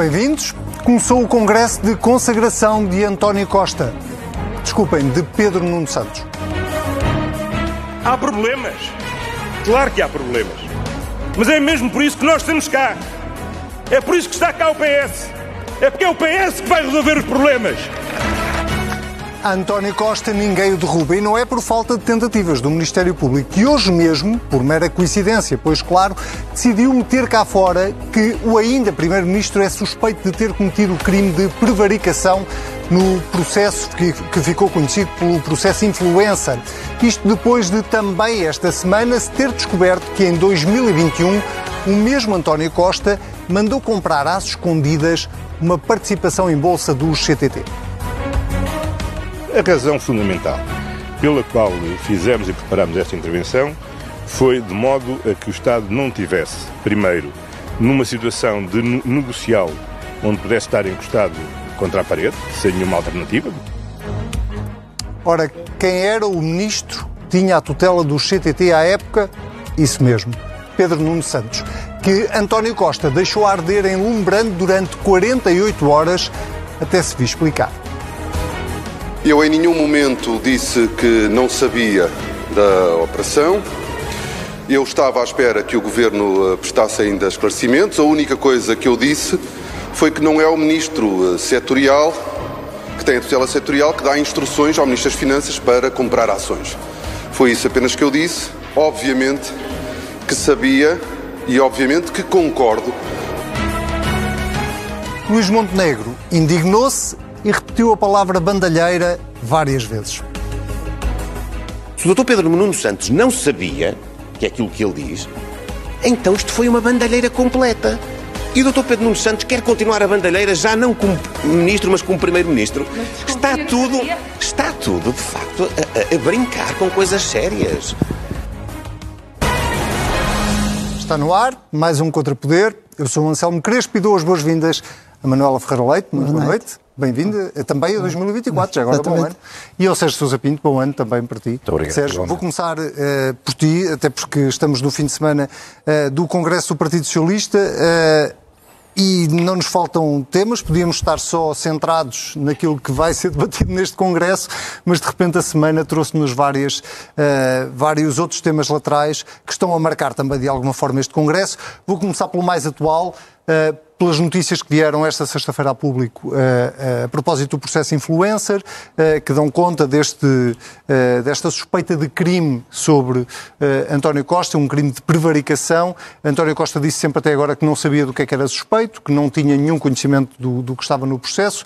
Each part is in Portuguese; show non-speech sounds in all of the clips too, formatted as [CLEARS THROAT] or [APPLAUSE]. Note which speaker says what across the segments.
Speaker 1: Bem-vindos. Começou o congresso de consagração de António Costa. Desculpem, de Pedro Nuno Santos.
Speaker 2: Há problemas. Claro que há problemas. Mas é mesmo por isso que nós estamos cá. É por isso que está cá o PS. É porque é o PS que vai resolver os problemas.
Speaker 1: António Costa ninguém o derruba e não é por falta de tentativas do Ministério Público que hoje mesmo, por mera coincidência, pois claro, decidiu meter cá fora que o ainda Primeiro-Ministro é suspeito de ter cometido o crime de prevaricação no processo que, que ficou conhecido pelo processo influencer. Isto depois de também esta semana se ter descoberto que em 2021 o mesmo António Costa mandou comprar às escondidas uma participação em bolsa do CTT.
Speaker 2: A razão fundamental pela qual fizemos e preparamos esta intervenção foi de modo a que o Estado não tivesse, primeiro, numa situação de negocial onde pudesse estar encostado contra a parede, sem nenhuma alternativa.
Speaker 1: Ora, quem era o ministro tinha a tutela do CTT à época? Isso mesmo, Pedro Nuno Santos, que António Costa deixou arder em Lumbrando durante 48 horas até se vir explicar.
Speaker 3: Eu em nenhum momento disse que não sabia da operação. Eu estava à espera que o governo eh, prestasse ainda esclarecimentos. A única coisa que eu disse foi que não é o ministro eh, setorial, que tem a tutela setorial, que dá instruções ao ministro das Finanças para comprar ações. Foi isso apenas que eu disse. Obviamente que sabia e obviamente que concordo.
Speaker 1: Luís Montenegro indignou-se e repetiu a palavra bandalheira várias vezes.
Speaker 4: Se o Dr. Pedro Nuno Santos não sabia, que é aquilo que ele diz, então isto foi uma bandalheira completa. E o Dr. Pedro Nuno Santos quer continuar a bandalheira já não como ministro, mas como primeiro-ministro. Está tudo, está tudo, de facto, a, a, a brincar com coisas sérias.
Speaker 1: Está no ar, mais um Contrapoder. Eu sou o Anselmo Crespo e dou as boas-vindas a Manuela Ferreira Leite. Muito boa noite. Bem-vinda também a 2024, já agora Exatamente. bom ano. E ao Sérgio Sousa Pinto, bom ano também para ti.
Speaker 5: Muito obrigado.
Speaker 1: Sérgio, vou começar uh, por ti, até porque estamos no fim de semana uh, do Congresso do Partido Socialista. Uh, e não nos faltam temas, podíamos estar só centrados naquilo que vai ser [LAUGHS] debatido neste Congresso, mas de repente a semana trouxe-nos várias, uh, vários outros temas laterais que estão a marcar também de alguma forma este Congresso. Vou começar pelo mais atual. Uh, pelas notícias que vieram esta sexta-feira a público uh, a propósito do processo influencer, uh, que dão conta deste, desta suspeita de crime sobre António Costa, um crime de prevaricação. António Costa disse sempre até agora que não sabia do que, é que era suspeito, que não tinha nenhum conhecimento do, do que estava no processo.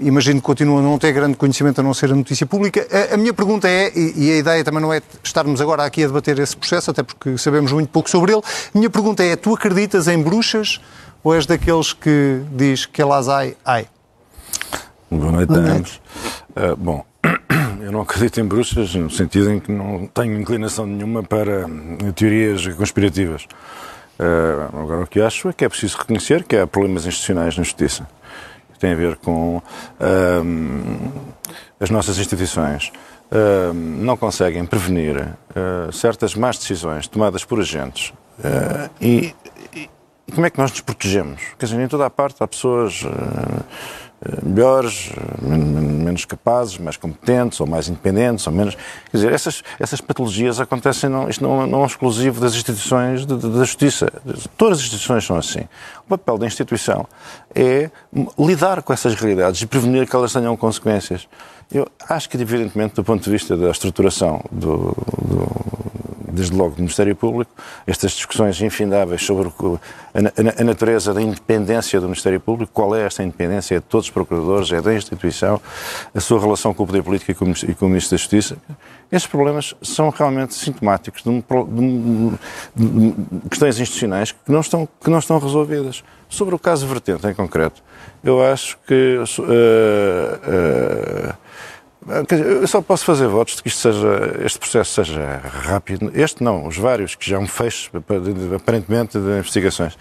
Speaker 1: imagino que continua a não ter grande conhecimento a não ser a notícia pública. A, a minha pergunta é, e, e a ideia também não é estarmos agora aqui a debater esse processo, até porque sabemos muito pouco sobre ele. A minha pergunta é, tu acreditas em bruxas? Ou és daqueles que diz que elas ai, ai?
Speaker 5: Boa noite a ambos. Uh, bom, [CLEARS THROAT] eu não acredito em bruxas, no sentido em que não tenho inclinação nenhuma para teorias conspirativas. Uh, agora, o que acho é que é preciso reconhecer que há problemas institucionais na justiça. Que têm a ver com uh, as nossas instituições. não conseguem prevenir certas más decisões tomadas por agentes e como é que nós nos protegemos? Quer dizer, em toda a parte há pessoas uh, melhores, menos capazes, mais competentes, ou mais independentes, ou menos. Quer dizer, essas, essas patologias acontecem, não, isto não, não é exclusivo das instituições de, de, da justiça. Todas as instituições são assim. O papel da instituição é lidar com essas realidades e prevenir que elas tenham consequências. Eu acho que, evidentemente, do ponto de vista da estruturação do, do desde logo do Ministério Público, estas discussões infindáveis sobre a, natureza da independência do Ministério Público, qual é esta independência, é de todos os procuradores, é da instituição, a sua relação com o poder político e com o Ministro da Justiça, esses problemas são realmente sintomáticos de, um, de, de questões institucionais que não, estão, que não estão resolvidas. Sobre o caso Vertente, em concreto, eu acho que uh, uh, eu só posso fazer votos de que isto seja, este processo seja rápido. Este não, os vários, que já um fecho, aparentemente, de investigações.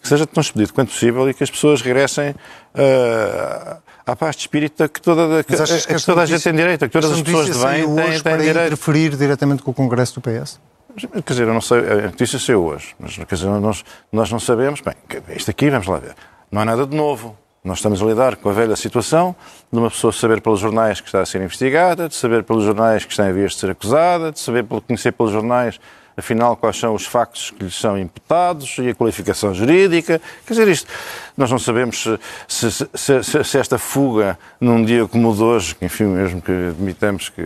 Speaker 5: Que seja tão expedito quanto possível e que as pessoas regressem uh, à paz de espírito que toda, que, que, que toda a gente tem direito, que todas as pessoas de bem têm, têm direito.
Speaker 1: interferir diretamente com o Congresso do PS?
Speaker 5: Quer dizer, eu não sei, a notícia saiu hoje, mas quer dizer, nós, nós não sabemos. Bem, isto aqui, vamos lá ver. não é nada de novo. Nós estamos a lidar com a velha situação de uma pessoa saber pelos jornais que está a ser investigada, de saber pelos jornais que está em vias de ser acusada, de saber conhecer pelos jornais afinal, quais são os factos que lhes são imputados e a qualificação jurídica. Quer dizer, isto, nós não sabemos se, se, se, se esta fuga, num dia como o de hoje, que, enfim, mesmo que admitamos que,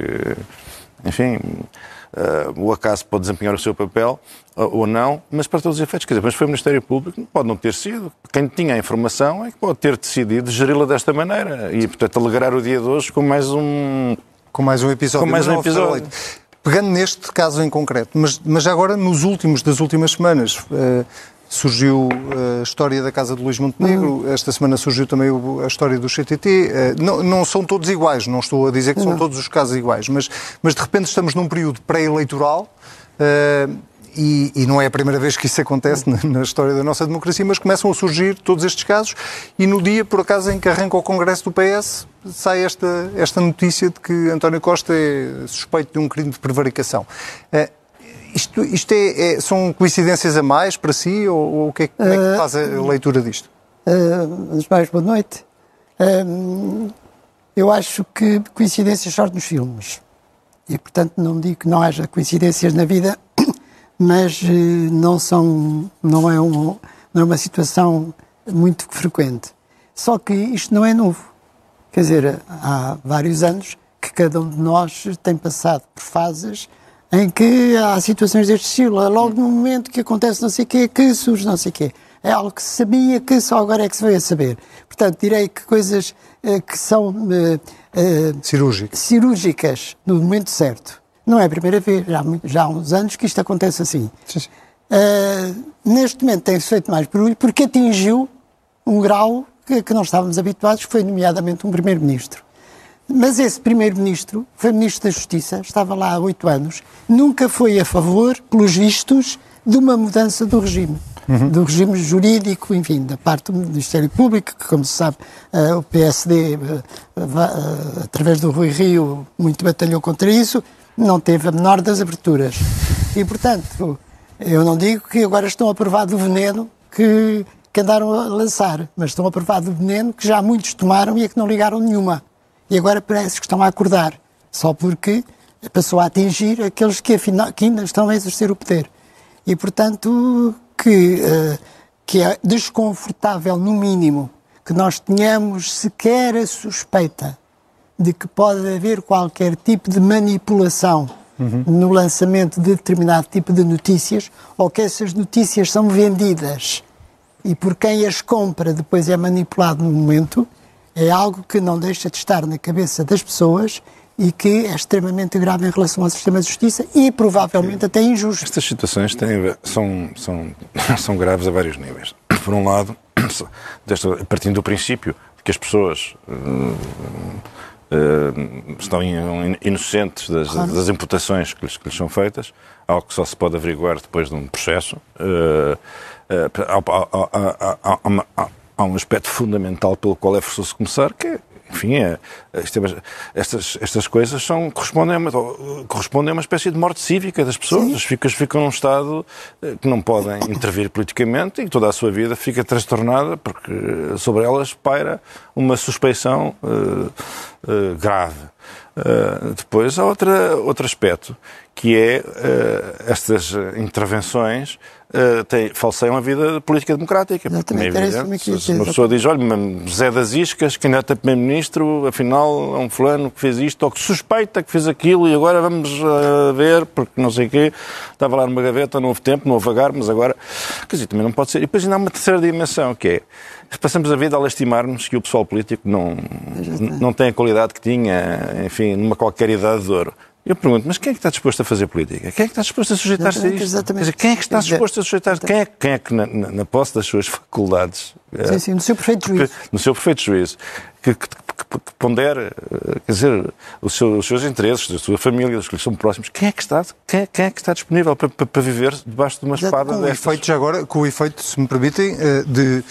Speaker 5: enfim, o acaso pode desempenhar o seu papel uh, ou não, mas para todos os efeitos, quer dizer, mas foi o Ministério Público, pode não ter sido. Quem tinha a informação é que pode ter decidido geri-la desta maneira e, portanto, alegrar o dia de hoje com mais um...
Speaker 1: Com mais um episódio.
Speaker 5: Com mais um episódio.
Speaker 1: Pegando neste caso em concreto, mas, mas agora nos últimos, das últimas semanas, uh, surgiu eh, a história da Casa de Luís Montenegro, uhum. esta semana surgiu também a história do CTT. Uh, não, não, são todos iguais, não estou a dizer que são todos os casos iguais, mas, mas de repente estamos num período pré-eleitoral. Uh, e, e, não é a primeira vez que isso acontece na, na, história da nossa democracia, mas começam a surgir todos estes casos e no dia, por acaso, em que arranca o Congresso do PS, sai esta, esta notícia de que António Costa é suspeito de um crime de prevaricação. Isto, isto é, é, são coincidências a mais para si ou, ou que é, como é que eh, faz a leitura disto?
Speaker 6: Uh, mais, boa noite. Uh, eu acho que coincidências só nos filmes. E, portanto, não digo que não haja coincidências na vida, [COUGHS] mas uh, não, são, não, é um, não é uma situação muito frequente. Só que isto não é novo. Quer dizer, há vários anos que cada um de nós tem passado por fases em que há situações deste estilo. É logo no momento que acontece não sei o quê, que surge não sei o quê. É algo que se sabia que só agora é que se veio a saber. Portanto, direi que coisas eh, que são eh,
Speaker 1: eh, cirúrgicas.
Speaker 6: cirúrgicas no momento certo. Não é a primeira vez, já, já há uns anos que isto acontece assim. Sim, sim. neste momento tem-se feito mais barulho porque atingiu um grau que, que não estávamos habituados, que foi nomeadamente um primeiro-ministro. Mas esse primeiro-ministro foi ministro da Justiça, estava lá há oito anos, nunca foi a favor, pelos vistos, de uma mudança do regime. Uhum. Do regime jurídico, enfim, da parte do Ministério Público, que, como se sabe, uh, o PSD, uh, uh, através do Rui Rio, muito batalhou contra isso, não teve a menor das aberturas. E, portanto, eu não digo que agora estão a provar do veneno que, que andaram a lançar, mas estão a provar do veneno que já muitos tomaram e a que não ligaram nenhuma e agora parece que estão a acordar, só porque passou a atingir aqueles que, afinal, que ainda estão a exercer o poder. E, portanto, que, uh, que é desconfortável, no mínimo, que nós tenhamos sequer a suspeita de que pode haver qualquer tipo de manipulação uhum. no lançamento de determinado tipo de notícias ou que essas notícias são vendidas e por quem as compra depois é manipulado no momento, é algo que não deixa de estar na cabeça das pessoas e que é extremamente grave em relação ao sistema de justiça e provavelmente até injusto.
Speaker 5: Estas situações têm, são, são, [COUGHS] são graves a vários níveis. Por um lado, [COUGHS] partindo do princípio de que as pessoas uh, uh, estão inocentes das, claro. das imputações que lhes, que lhes, são feitas, algo que só se pode averiguar depois de um processo. Uh, há, há, há, há um aspecto fundamental pelo qual é forçoso começar, que é, enfim, é, estas, estas coisas são, correspondem, a uma, correspondem a uma espécie de morte cívica das pessoas. Sim. As ficas ficam num estado eh, que não podem intervir politicamente e toda a sua vida fica transtornada porque sobre elas paira uma suspeição uh, uh, grave. Uh, depois há outra, outro aspecto, que é estas intervenções uh, tem, falseiam a vida política democrática.
Speaker 6: Exatamente,
Speaker 5: é evidente. Se uma pessoa diz, olha, Zé das Iscas, candidato a primeiro-ministro, afinal é um fulano que fez isto, ou que suspeita que fez aquilo, e agora vamos uh, ver, porque não sei o quê, estava lá numa gaveta, não houve tempo, não houve vagar, mas agora... Quer dizer, também não pode ser. E depois ainda há uma terceira dimensão, que é passamos a vida a lastimar-nos que o pessoal político não, não tem a qualidade que tinha, enfim, numa qualquer idade de ouro. Eu pergunto, mas quem é que está disposto a fazer política? Quem é que está disposto a sujeitar-se a isto? Exatamente. Dizer, quem é que está disposto a sujeitar-se? Quem é, quem é que, na, na, na, posse das suas [LAUGHS] faculdades...
Speaker 6: Sim, sim, no seu perfeito juízo.
Speaker 5: No seu perfeito juízo. Que, que, que, pondere, eh, quer dizer, os seus, os seus interesses, da sua família, dos que lhe são próximos. Quem é que está, quem, quem é que está disponível para, para, para viver debaixo de uma espada
Speaker 1: com o efeito, já agora, com o efeito, se me permitem, eh, de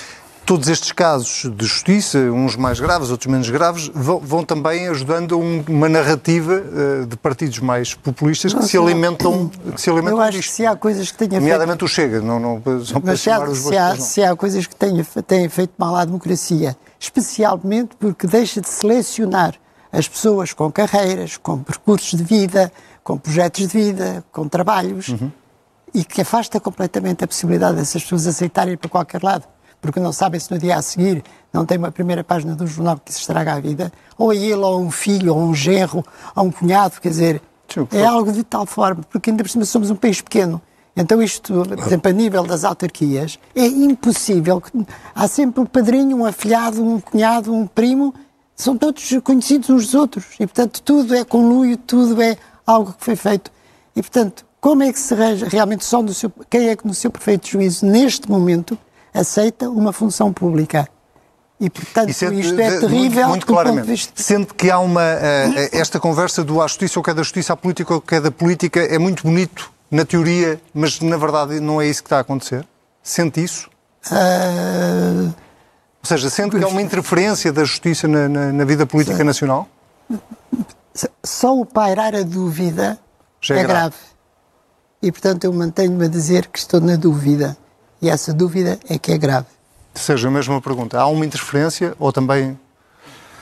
Speaker 1: todos estes casos de justiça, uns mais graves, outros menos graves, vão, vão também ajudando a um, uma narrativa uh, de partidos mais populistas que se alimentam, que se alimentam
Speaker 6: Eu acho
Speaker 1: disto.
Speaker 6: que se há coisas que tenha
Speaker 1: Nomeadamente
Speaker 6: feito...
Speaker 1: o Chega, não, não, só para
Speaker 6: Mas se há,
Speaker 1: os
Speaker 6: se, há,
Speaker 1: não.
Speaker 6: se há coisas que tenha, têm feito mal à democracia, especialmente porque deixa de selecionar as pessoas com carreiras, com percursos de vida, com projetos de vida, com trabalhos,
Speaker 1: Uhum.
Speaker 6: e que afasta completamente a possibilidade dessas pessoas aceitarem para qualquer lado, porque não sabem se no dia a seguir não tem uma primeira página do jornal que se estraga a vida, ou a ele, ou a um filho, ou a um genro, ou a um cunhado, quer dizer, é algo de tal forma, porque ainda por cima somos um país pequeno. Então isto, por exemplo, a nível das autarquias, é impossível. Há sempre um padrinho, um afilhado, um cunhado, um primo, são todos conhecidos uns dos outros. E, portanto, tudo é conluio, tudo é algo que foi feito. E, portanto, como é que se arranja realmente só no seu... Quem é que no seu perfeito juízo, neste momento, aceita uma função pública? E, portanto,
Speaker 1: E sente,
Speaker 6: isto é terrível
Speaker 1: muito, muito claramente.
Speaker 6: vista...
Speaker 1: Sente que há uma. eh, esta conversa do à justiça ou que é da justiça à política ou que é da política é muito bonito na teoria, mas na verdade não é isso que está a acontecer? Sente isso?
Speaker 6: ah,
Speaker 1: Ou seja, sente que há uma interferência da justiça na, na- na vida política nacional?
Speaker 6: só o pairar a dúvida
Speaker 1: Já é
Speaker 6: é,
Speaker 1: grave.
Speaker 6: grave. E, portanto, eu mantenho-me a dizer que estou na dúvida. E essa dúvida é que é grave.
Speaker 1: Seja, a mesma pergunta. Há uma interferência ou também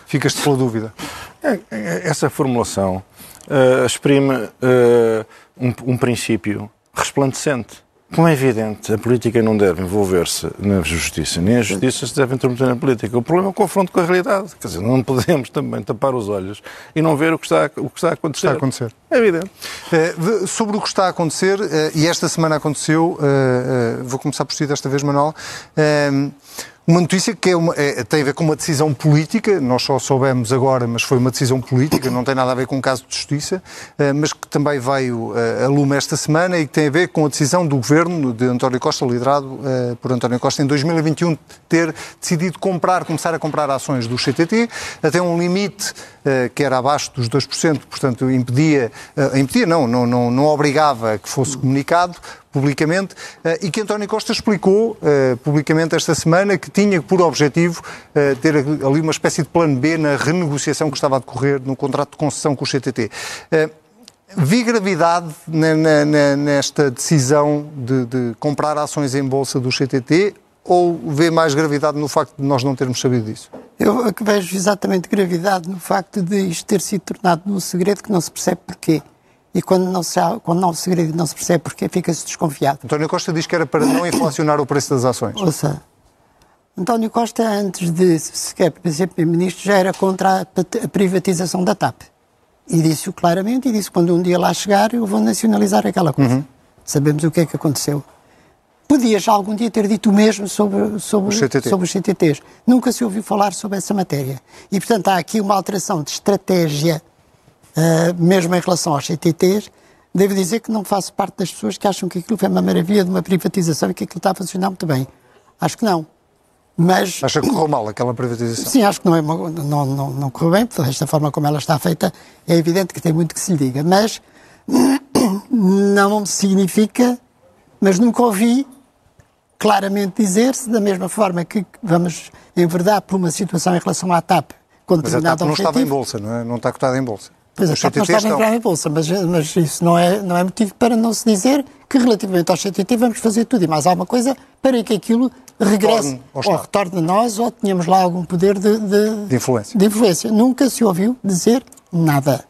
Speaker 1: ficas-te pela dúvida?
Speaker 5: É, é, Essa formulação eh, exprime eh, um, um princípio resplandecente. Como é evidente, a política não deve envolver-se na justiça, nem a justiça se deve intermeter na política. O problema é o confronto com a realidade. Quer dizer, não podemos também tapar os olhos e não ver o que está, a- o que está a acontecer.
Speaker 1: Está a acontecer.
Speaker 5: É evidente.
Speaker 1: Eh, sobre o que está a acontecer, eh, e esta semana aconteceu, eh, vou começar por si desta vez, Manuel, uma notícia que é uma- é- tem a ver com uma decisão política, nós só soubemos agora, mas foi uma decisão política, não tem nada a ver com um caso de justiça, eh, mas que também veio eh, a lume esta semana e que tem a ver com a decisão do governo de António Costa, liderado eh, por António Costa, em 2021, ter decidido comprar, começar a comprar ações do CTT, até um limite que era abaixo dos 2%, portanto impedia, impedia não, não, não, não obrigava que fosse comunicado publicamente, eh, e que António Costa explicou eh, publicamente esta semana que tinha por objetivo eh, ter ali uma espécie de plano B na renegociação que estava a decorrer no contrato de concessão com o CTT. Vi gravidade nesta decisão de, de comprar ações em bolsa do CTT ou vê mais gravidade no facto de nós não termos sabido disso?
Speaker 6: Eu vejo exatamente gravidade no facto de isto ter sido tornado num segredo que não se percebe porquê. E quando não se, há- quando há um segredo e não se percebe porquê, fica-se desconfiado.
Speaker 1: António Costa diz que era para não inflacionar o preço das ações.
Speaker 6: Ouça, António Costa, antes de sequer ser Primeiro-Ministro, já era contra a privatização da TAP. E disse-o claramente, e disse quando um dia lá chegar, eu vou nacionalizar aquela coisa. Sabemos o que é que aconteceu. Podia já algum dia ter dito o mesmo sobre, sobre,
Speaker 1: CTT.
Speaker 6: sobre os CTTs. Nunca se ouviu falar sobre essa matéria. E, portanto, há aqui uma alteração de estratégia, ah, mesmo em relação aos CTTs. Devo dizer que não faço parte das pessoas que acham que aquilo foi uma maravilha de uma privatização e que aquilo está a funcionar muito bem. Acho que não. Mas,
Speaker 1: Acha que correu mal aquela privatização?
Speaker 6: sim, acho que não, é não, não, não correu bem, porque desta forma como ela está feita, é evidente que tem muito que se lhe diga. Mas [COUGHS] não significa, mas nunca ouvi claramente dizer-se, da mesma forma que vamos enverdar por uma situação em relação à TAP, com
Speaker 1: Mas a TAP não estava em
Speaker 6: objetivo.
Speaker 1: bolsa, não, é? não está cotada em bolsa.
Speaker 6: Pois a
Speaker 1: Os CTTs
Speaker 6: estava a entrar em bolsa, mas, mas isso não é, não é motivo para não se dizer que relativamente ao CTT vamos fazer tudo e mais alguma coisa para que aquilo regresse ou retorne a nós ou tenhamos lá algum poder de, de,
Speaker 1: De influência.
Speaker 6: de influência. Nunca se ouviu dizer nada.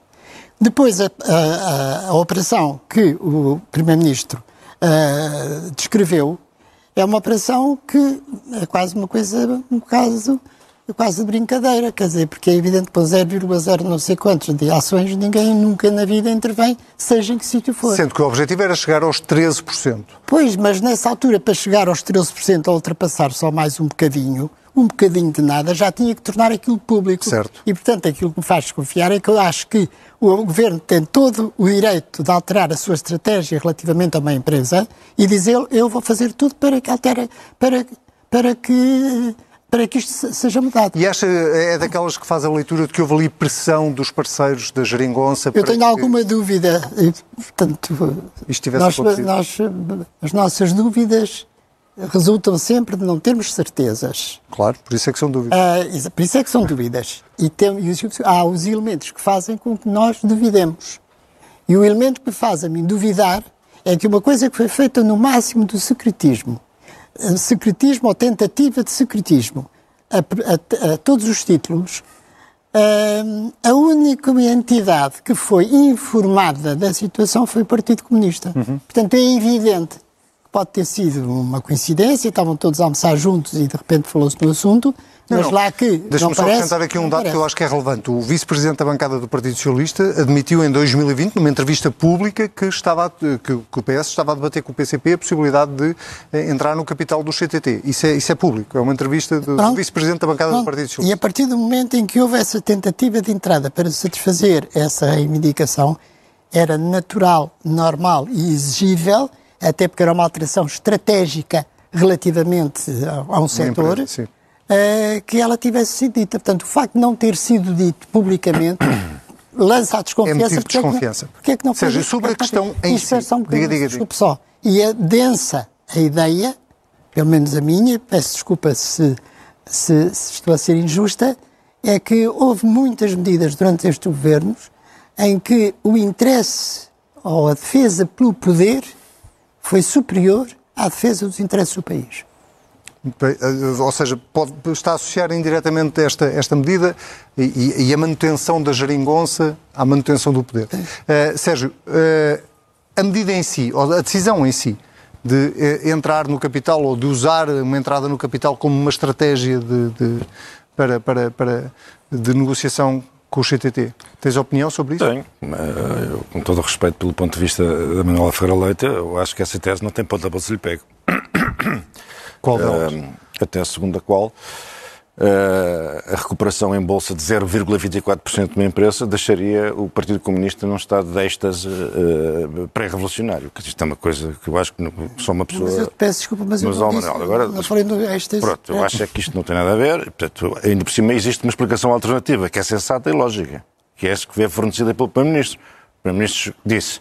Speaker 6: Depois, a, a- a- operação que o Primeiro-Ministro ah, descreveu é uma operação que é quase uma coisa, um caso quase de brincadeira, quer dizer, porque é evidente que para 0,0 não sei quantos de ações ninguém nunca na vida intervém, seja em que sítio for.
Speaker 1: Sendo que o objetivo era chegar aos 13%.
Speaker 6: Pois, mas nessa altura, para chegar aos 13% a ultrapassar só mais um bocadinho, um bocadinho de nada, já tinha que tornar aquilo público.
Speaker 1: Certo.
Speaker 6: E, portanto, aquilo que me faz desconfiar é que eu acho que o governo tem todo o direito de alterar a sua estratégia relativamente a uma empresa e dizer eu vou fazer tudo para que altere, para, para que para que isto se- seja mudado.
Speaker 1: E acha, é daquelas que faz a leitura de que houve ali pressão dos parceiros da geringonça
Speaker 6: Eu tenho
Speaker 1: que
Speaker 6: alguma dúvida, portanto,
Speaker 1: isto tivesse
Speaker 6: nós,
Speaker 1: acontecido?
Speaker 6: nós, as nossas dúvidas resultam sempre de não termos certezas.
Speaker 1: Claro, por isso é que são dúvidas.
Speaker 6: Uh, por isso é que são dúvidas. E, tem, e há os elementos que fazem com que nós duvidemos. E o elemento que faz a mim duvidar é que uma coisa que foi feita no máximo do secretismo, secretismo ou tentativa de secretismo, a, a, a todos os títulos, a única entidade que foi informada da situação foi o Partido Comunista. Uhum. Portanto, é evidente que pode ter sido uma coincidência, estavam todos a almoçar juntos e de repente falou-se no assunto, mas não, lá que.
Speaker 1: Deixa-me só acrescentar aqui um dado parece. que eu acho que é relevante. O vice-presidente da bancada do Partido Socialista admitiu em 2020, numa entrevista pública, que, estava, que, que o PS estava a debater com o PCP a possibilidade de eh, entrar no capital do CTT. Isso é, isso é público. É uma entrevista do, do vice-presidente da bancada Pronto. do Partido Socialista.
Speaker 6: E a partir do momento em que houve essa tentativa de entrada para satisfazer essa reivindicação, era natural, normal e exigível, até porque era uma alteração estratégica relativamente a, a um setor. Empresa, uh, que ela tivesse sido dita. Portanto, o facto de não ter sido dito publicamente [COUGHS] lança a desconfiança.
Speaker 1: É desconfiança.
Speaker 6: É que não, porque é que não
Speaker 1: Seja, sobre a questão em si.
Speaker 6: É um diga, diga, desculpe só. E é densa a ideia, pelo menos a minha, peço desculpa se, se, se estou a ser injusta, é que houve muitas medidas durante estes governos em que o interesse ou a defesa pelo poder foi superior à defesa dos interesses do país.
Speaker 1: Ou seja, pode, está a associar indiretamente esta, esta medida e, e, a manutenção da geringonça à manutenção do poder. Uh, Sérgio, uh, a medida em si, ou a decisão em si, de uh, entrar no capital ou de usar uma entrada no capital como uma estratégia de, de para, para, para, de negociação com o CTT. Tens opinião sobre isso?
Speaker 5: Tenho. Eu, com todo o respeito pelo ponto de vista da Manuela Ferreira Leite, eu acho que essa tese não tem ponta para se lhe pego.
Speaker 1: Qual delas? Uh,
Speaker 5: até a segunda qual. Uh, a recuperação em bolsa de 0,24% de uma empresa deixaria o Partido Comunista num estado de êxtase uh, pré-revolucionário. Isto é uma coisa que eu acho que não, só uma pessoa.
Speaker 6: Mas eu peço desculpa, mas, mas eu não, disse, agora, não falei do êxtase.
Speaker 5: Pronto, eu acho é que isto não tem nada a ver. Portanto, ainda por cima existe uma explicação alternativa que é sensata e lógica, que é essa que veio fornecida pelo Primeiro-Ministro. O Primeiro-Ministro disse: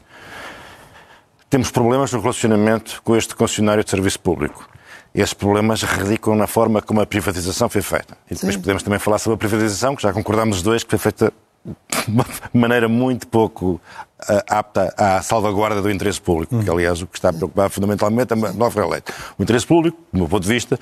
Speaker 5: temos problemas no relacionamento com este concessionário de serviço público esses problemas radicam na forma como a privatização foi feita. E depois Sim. podemos também falar sobre a privatização, que já concordamos os dois que foi feita de uma maneira muito pouco uh, apta à salvaguarda do interesse público, que aliás o que está a preocupar fundamentalmente é a nova lei. O interesse público, do meu ponto de vista,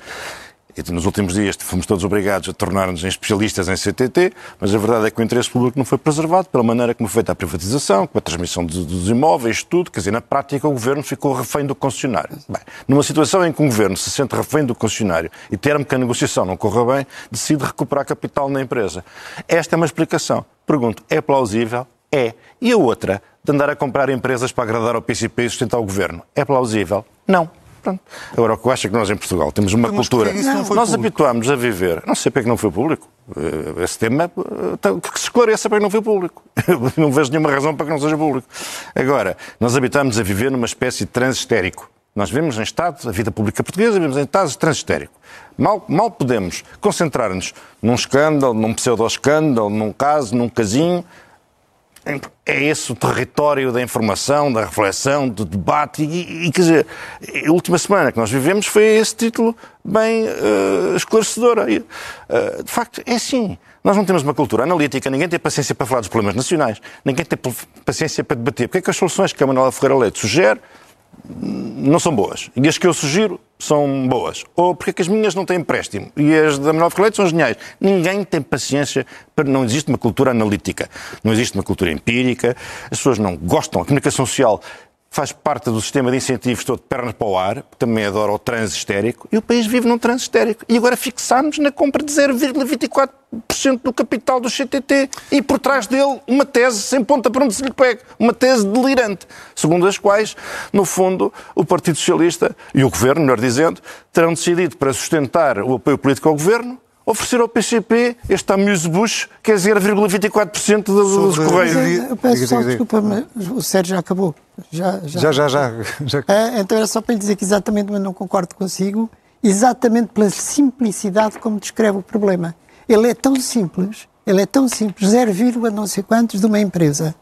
Speaker 5: e nos últimos dias fomos todos obrigados a tornar-nos especialistas em CTT, mas a verdade é que o interesse público não foi preservado pela maneira como foi feita a privatização, com a transmissão dos imóveis, tudo. Quer dizer, na prática o governo ficou refém do concessionário. Bem, numa situação em que o governo se sente refém do concessionário e termo que a negociação não corra bem, decide recuperar capital na empresa. Esta é uma explicação. Pergunto, é plausível? É. E a outra, de andar a comprar empresas para agradar ao PCP e sustentar o governo? É plausível? Não. Pronto. Agora, o que eu acho é que nós em Portugal temos uma Mas cultura. Nós habituámos a viver. Não sei para que não foi público. Eh, esse tema eh, que se esclareça para que não foi público. [LAUGHS] não vejo nenhuma razão para que não seja público. Agora, nós habituámos a viver numa espécie de transe histérico. Nós vivemos em estados, a vida pública portuguesa, vivemos em estados histérico. Mal, mal podemos concentrar-nos num escândalo, num pseudo-escândalo, num caso, num casinho, é esse o território da informação, da reflexão, do debate. E, e quer dizer, a última semana que nós vivemos foi esse título bem uh, esclarecedor. Uh, de facto, é assim. Nós não temos uma cultura analítica, ninguém tem paciência para falar dos problemas nacionais, ninguém tem paciência para debater. Porque é que as soluções que a Manuela Ferreira Leite sugere não são boas. E as que eu sugiro são boas. Ou porque é que as minhas não têm empréstimo e as da Manuel Ferreira são geniais. Ninguém tem paciência para. Não existe uma cultura analítica, não existe uma cultura empírica, as pessoas não gostam. A comunicação social faz parte do sistema de incentivos todo de pernas para o ar, também adora o trânsito histérico, e o país vive num trânsito histérico. E agora fixámos na compra de 0,24% do capital do CTT e por trás dele uma tese sem ponta para onde se lhe pega, uma tese delirante, segundo as quais, no fundo, o Partido Socialista e o Governo, melhor dizendo, terão decidido para sustentar o apoio político ao Governo oferecer ao PCP este amuse-bush, que é 0,24% dos Correios.
Speaker 6: Eu peço só desculpa, mas o Sérgio já acabou.
Speaker 1: Já, já, já. já, já.
Speaker 6: É, então era só para lhe dizer que exatamente, mas não concordo consigo, exatamente pela simplicidade como descreve o problema. Ele é tão simples, ele é tão simples, 0, não sei quantos de uma empresa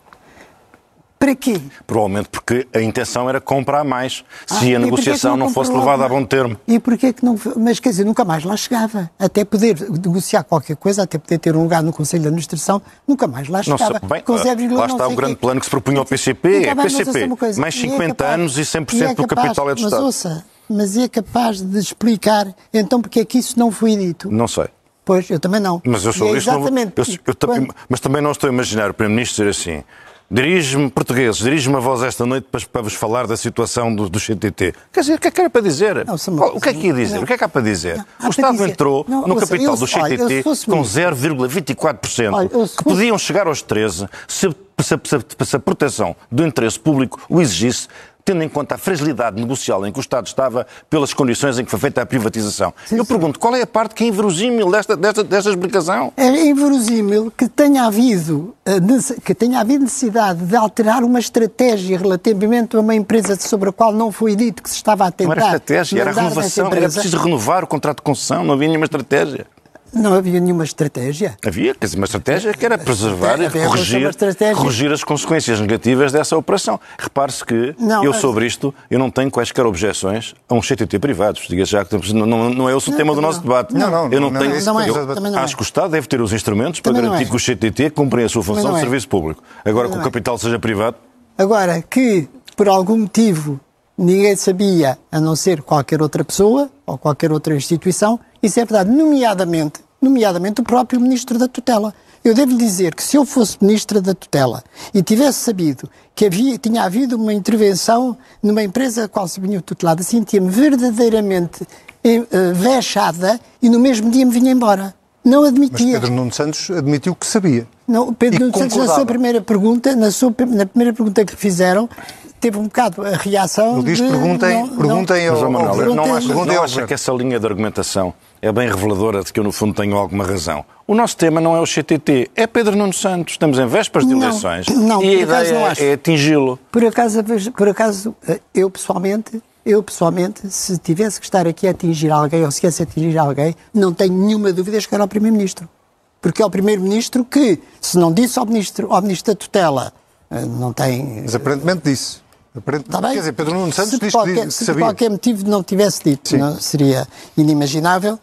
Speaker 6: Para quê?
Speaker 5: Provavelmente porque a intenção era comprar mais,
Speaker 6: Ah,
Speaker 5: se
Speaker 6: e
Speaker 5: a
Speaker 6: porquê
Speaker 5: negociação
Speaker 6: que
Speaker 5: não, fosse levada a bom termo.
Speaker 6: E porquê que não... Mas quer dizer, nunca mais lá chegava. Até poder negociar qualquer coisa, até poder ter um lugar no Conselho de Administração, nunca mais lá
Speaker 5: Não sei,
Speaker 6: chegava.
Speaker 5: bem,
Speaker 6: Com
Speaker 5: lá
Speaker 6: 0, não
Speaker 5: está o grande
Speaker 6: quê.
Speaker 5: plano que se propunha ao PCP. É PCP,
Speaker 6: coisa,
Speaker 5: mais
Speaker 6: e é
Speaker 5: 50
Speaker 6: capaz-
Speaker 5: anos e 100%
Speaker 6: é
Speaker 5: do
Speaker 6: capaz-
Speaker 5: capital é do
Speaker 6: mas
Speaker 5: Estado.
Speaker 6: Ouça, mas é capaz de explicar então porque é que isso não foi dito?
Speaker 5: Não sei.
Speaker 6: Pois, eu também não.
Speaker 5: Mas eu sou
Speaker 6: é
Speaker 5: isto. não-
Speaker 6: Exatamente.
Speaker 5: eu- eu também-
Speaker 6: Quando-
Speaker 5: mas também não estou a imaginar o Primeiro-Ministro dizer assim. Dirige-me, portugueses, dirige-me a voz esta noite para, para vos falar da situação do, do CTT. Quer dizer, o que é que era para dizer?
Speaker 6: Não, uma
Speaker 5: o que é que ia dizer?
Speaker 6: Não.
Speaker 5: O que é que há para dizer?
Speaker 6: Não,
Speaker 5: o Estado
Speaker 6: dizer.
Speaker 5: entrou
Speaker 6: Não,
Speaker 5: no
Speaker 6: ouça,
Speaker 5: capital
Speaker 6: eu-
Speaker 5: do CTT com
Speaker 6: ministro-
Speaker 5: 0,24%,
Speaker 6: Olha, eu se
Speaker 5: que
Speaker 6: fosse-
Speaker 5: podiam chegar aos 13% se, se- se- se a proteção do interesse público o exigisse, tendo em conta a fragilidade negocial em que o Estado estava pelas condições em que foi feita a privatização. eu
Speaker 6: sim.
Speaker 5: pergunto, qual é a parte que é inverosímil desta, desta, desta explicação?
Speaker 6: É inverosímil que tenha havido eh, que tenha havido necessidade de alterar uma estratégia relativamente a uma empresa sobre a qual não foi dito que se estava a tentar
Speaker 5: Não era estratégia, era renovação, era preciso renovar o contrato de concessão, não havia nenhuma estratégia.
Speaker 6: Não havia nenhuma estratégia.
Speaker 5: Havia, quer dizer, uma estratégia que era preservar e corrigir, corrigir as consequências negativas dessa operação. Repare-se que
Speaker 6: Não,
Speaker 5: eu
Speaker 6: mas-
Speaker 5: sobre isto, eu não tenho quaisquer objeções a um CTT privados. Diga já que não, não, não é esse o tema do
Speaker 6: não.
Speaker 5: nosso debate.
Speaker 1: Não, não,
Speaker 5: eu não,
Speaker 1: não é
Speaker 5: tenho,
Speaker 6: é, não é.
Speaker 5: acho que o Estado deve ter os instrumentos para garantir
Speaker 6: é.
Speaker 5: que o CTT cumpre a sua função de
Speaker 6: é.
Speaker 5: serviço público. Agora
Speaker 6: Também
Speaker 5: que o
Speaker 6: é.
Speaker 5: capital seja privado,
Speaker 6: Agora, que por algum motivo ninguém sabia, a não ser qualquer outra pessoa ou qualquer outra instituição, isso é verdade, nomeadamente, nomeadamente o próprio Ministro da Tutela. Eu devo lhe dizer que se eu fosse Ministra da Tutela e tivesse sabido que havia, tinha havido uma intervenção numa empresa a qual se vinha tutelada, sentia-me verdadeiramente eh, vexada e no mesmo dia me vinha embora. Não
Speaker 1: Mas
Speaker 6: admitia.
Speaker 1: Pedro Nuno Santos admitiu que sabia.
Speaker 6: Não, Pedro Nuno Santos, na sua primeira pergunta, na, sua, na primeira pergunta que fizeram, teve um bocado a reação.
Speaker 1: Ele diz:
Speaker 6: de,
Speaker 1: perguntem,
Speaker 6: não-
Speaker 1: perguntem
Speaker 6: não-
Speaker 1: ao,
Speaker 5: Manuel,
Speaker 1: ao
Speaker 5: não
Speaker 6: perguntem-
Speaker 5: acha,
Speaker 1: perguntem
Speaker 5: não acha que essa linha de argumentação é bem reveladora de que eu, no fundo, tenho alguma razão? O nosso tema não é o CTT, é Pedro Nuno Santos. Estamos em vésperas de
Speaker 6: Não,
Speaker 5: eleições
Speaker 6: não,
Speaker 5: e a ideia
Speaker 6: não acho.
Speaker 5: é atingi-lo.
Speaker 6: Por acaso, por acaso, eh, eu pessoalmente, eu pessoalmente, se tivesse que estar aqui a atingir alguém ou se quisesse atingir alguém, não tenho nenhuma dúvida de chegar ao Primeiro-Ministro. Porque é o Primeiro-Ministro que, se não disse ao Ministro, ao Ministro da Tutela, eh, não tem.
Speaker 1: Mas aparentemente disse. Aparentemente,
Speaker 6: bem?
Speaker 1: Quer dizer, Pedro Nuno Santos
Speaker 6: se
Speaker 1: diz
Speaker 6: por
Speaker 1: que
Speaker 6: qualquer,
Speaker 1: diz-
Speaker 6: se por qualquer motivo não tivesse dito, não, seria inimaginável.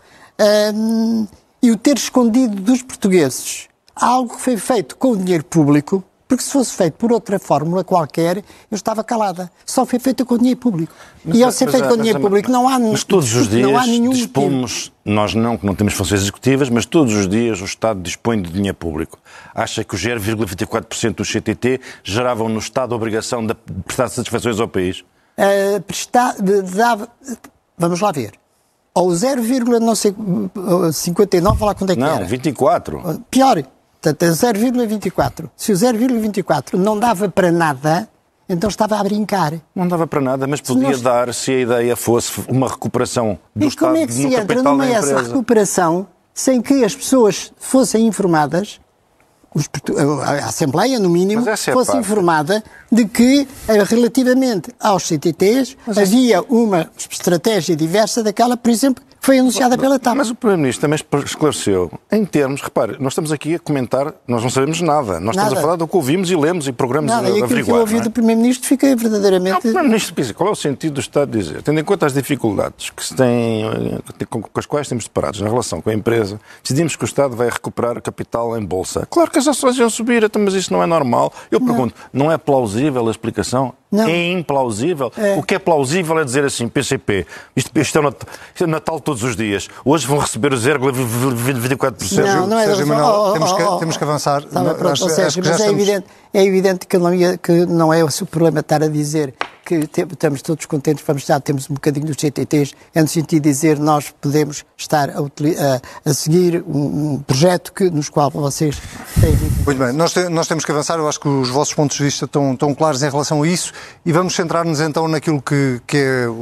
Speaker 6: E o ter escondido dos portugueses algo que foi feito com o dinheiro público, porque se fosse feito por outra fórmula qualquer, eu estava calada. Só foi feito com dinheiro público. e ao ser
Speaker 5: Mas,
Speaker 6: feito
Speaker 5: mas,
Speaker 6: com dinheiro
Speaker 5: mas,
Speaker 6: público, não há
Speaker 5: Mas todos os dias
Speaker 6: não motivo.
Speaker 5: dispomos, nós não, que não temos funções executivas, mas todos os dias o Estado dispõe de dinheiro público. Acha que o 0,24% do CTT geravam no Estado a obrigação de prestar satisfações ao país?
Speaker 6: Uh, prestar, de- dava, vamos lá ver. Ou 0, não sei, uh, 59, vá lá quanto é que
Speaker 5: Não,
Speaker 6: era.
Speaker 5: 24.
Speaker 6: Pior, portanto, é 0,24. Se o 0,24 não dava para nada, então estava a brincar.
Speaker 5: Não dava para nada, mas podia
Speaker 6: nós-
Speaker 5: dar se a ideia fosse uma recuperação do
Speaker 6: e
Speaker 5: Estado
Speaker 6: como é que se
Speaker 5: no
Speaker 6: entra numa essa recuperação sem que as pessoas fossem informadas, os a Assembleia, no mínimo,
Speaker 5: Mas é
Speaker 6: fosse
Speaker 5: parte.
Speaker 6: informada de que, eh, relativamente aos CTTs, havia uma estratégia diversa daquela, por exemplo, foi anunciada pela TAP.
Speaker 5: Mas o Primeiro-Ministro também esclareceu, em termos, repare, nós estamos aqui a comentar, nós não sabemos nada. Nós estamos
Speaker 6: Nada.
Speaker 5: a falar do que ouvimos e lemos e programas
Speaker 6: Nada,
Speaker 5: a
Speaker 6: e aquilo que eu
Speaker 5: averiguar.
Speaker 6: ouvi
Speaker 5: não é?
Speaker 6: do Primeiro-Ministro
Speaker 5: Não,
Speaker 6: verdadeiramente...
Speaker 5: o Primeiro-Ministro, quer dizer, qual é o sentido do Estado dizer? Tendo em conta as dificuldades que se têm, eh, com, com as quais temos deparados na relação com a empresa, decidimos que o Estado vai recuperar capital em bolsa. Claro que as ações iam subir, então, mas isso não é normal. Eu pergunto, não é plausível a explicação?
Speaker 6: Não.
Speaker 5: É implausível?
Speaker 6: É.
Speaker 5: O que é plausível é dizer assim, PCP, isto, isto, é, Natal, isto é Natal todos os dias, hoje vão receber o 0,24%.
Speaker 6: Não, não é
Speaker 1: Sérgio Manuel,
Speaker 6: oh, oh,
Speaker 1: temos que-
Speaker 6: oh, oh.
Speaker 1: temos que avançar.
Speaker 6: Tá bem,
Speaker 1: Não,
Speaker 6: pronto,
Speaker 1: acho-
Speaker 6: Sérgio,
Speaker 1: acho que
Speaker 6: mas é
Speaker 1: estamos-
Speaker 6: evidente, é evidente que não, ia, que não é o seu problema estar a dizer que estamos todos contentes, vamos já temos um bocadinho dos CTTs, é no sentido de dizer nós podemos estar a, a- a seguir um, um projeto que, nos qual vocês têm
Speaker 1: Muito bem, nós, te- nós temos que avançar. Eu acho que os vossos pontos de vista estão, estão claros em relação a isso e vamos centrar-nos então naquilo que, que é o,